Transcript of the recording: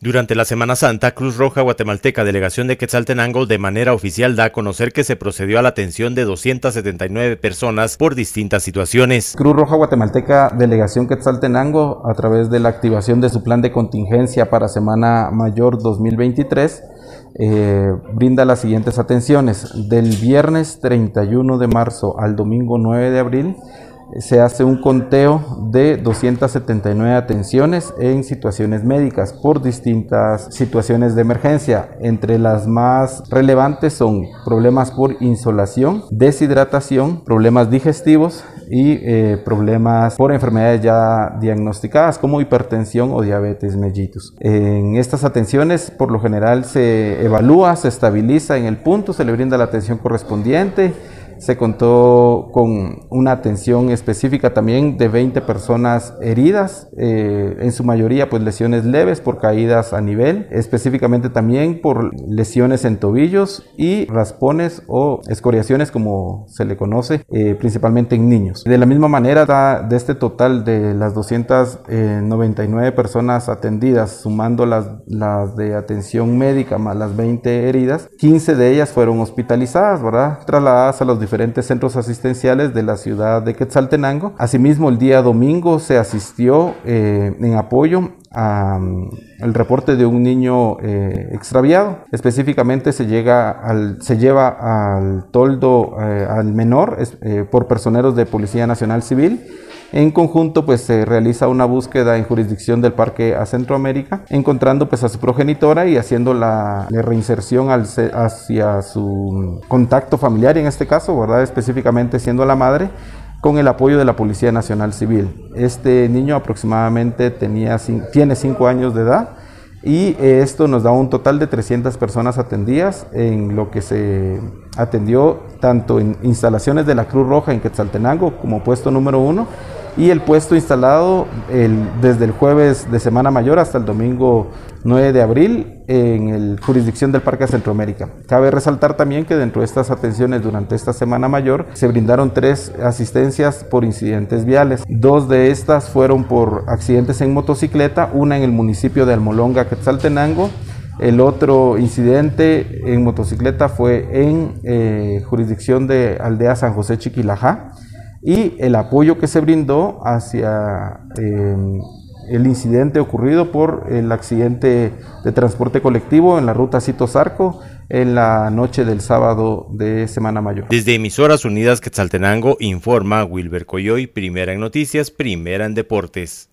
Durante la Semana Santa, Cruz Roja Guatemalteca, delegación de Quetzaltenango, de manera oficial da a conocer que se procedió a la atención de 279 personas por distintas situaciones. Cruz Roja Guatemalteca, delegación Quetzaltenango, a través de la activación de su plan de contingencia para Semana Mayor 2023, eh, brinda las siguientes atenciones. Del viernes 31 de marzo al domingo 9 de abril, se hace un conteo de 279 atenciones en situaciones médicas por distintas situaciones de emergencia. Entre las más relevantes son problemas por insolación, deshidratación, problemas digestivos y eh, problemas por enfermedades ya diagnosticadas como hipertensión o diabetes mellitus. En estas atenciones por lo general se evalúa, se estabiliza en el punto, se le brinda la atención correspondiente se contó con una atención específica también de 20 personas heridas, eh, en su mayoría pues lesiones leves por caídas a nivel, específicamente también por lesiones en tobillos y raspones o escoriaciones como se le conoce, eh, principalmente en niños. De la misma manera, de este total de las 299 personas atendidas, sumando las, las de atención médica más las 20 heridas, 15 de ellas fueron hospitalizadas, ¿verdad? Trasladadas a los diferentes centros asistenciales de la ciudad de Quetzaltenango. Asimismo, el día domingo se asistió eh, en apoyo al mm, reporte de un niño eh, extraviado. Específicamente se, llega al, se lleva al toldo eh, al menor por personeros de Policía Nacional Civil en conjunto, pues se realiza una búsqueda en jurisdicción del Parque a Centroamérica, encontrando pues a su progenitora y haciendo la, reinserción hacia su contacto familiar, en este caso, ¿verdad? Específicamente siendo la madre, con el apoyo de la Policía Nacional Civil. Este niño aproximadamente tenía, tiene 5 años de edad y esto nos da un total de 300 personas atendidas en lo que se atendió tanto en instalaciones de la Cruz Roja en Quetzaltenango como puesto número uno y el puesto instalado desde el jueves de Semana Mayor hasta el domingo 9 de abril en la jurisdicción del Parque Centroamérica. Cabe resaltar también que dentro de estas atenciones durante esta Semana Mayor se brindaron tres asistencias por incidentes viales. Dos de estas fueron por accidentes en motocicleta, una en el municipio de Almolonga, Quetzaltenango, el otro incidente en motocicleta fue en eh, jurisdicción de Aldea San José Chiquilajá y el apoyo que se brindó hacia em, el incidente ocurrido por el accidente de transporte colectivo en la ruta Cito Zarco en la noche del sábado de Semana Mayor. Desde Emisoras Unidas Quetzaltenango informa Wilber Coyoy, primera en noticias, primera en deportes.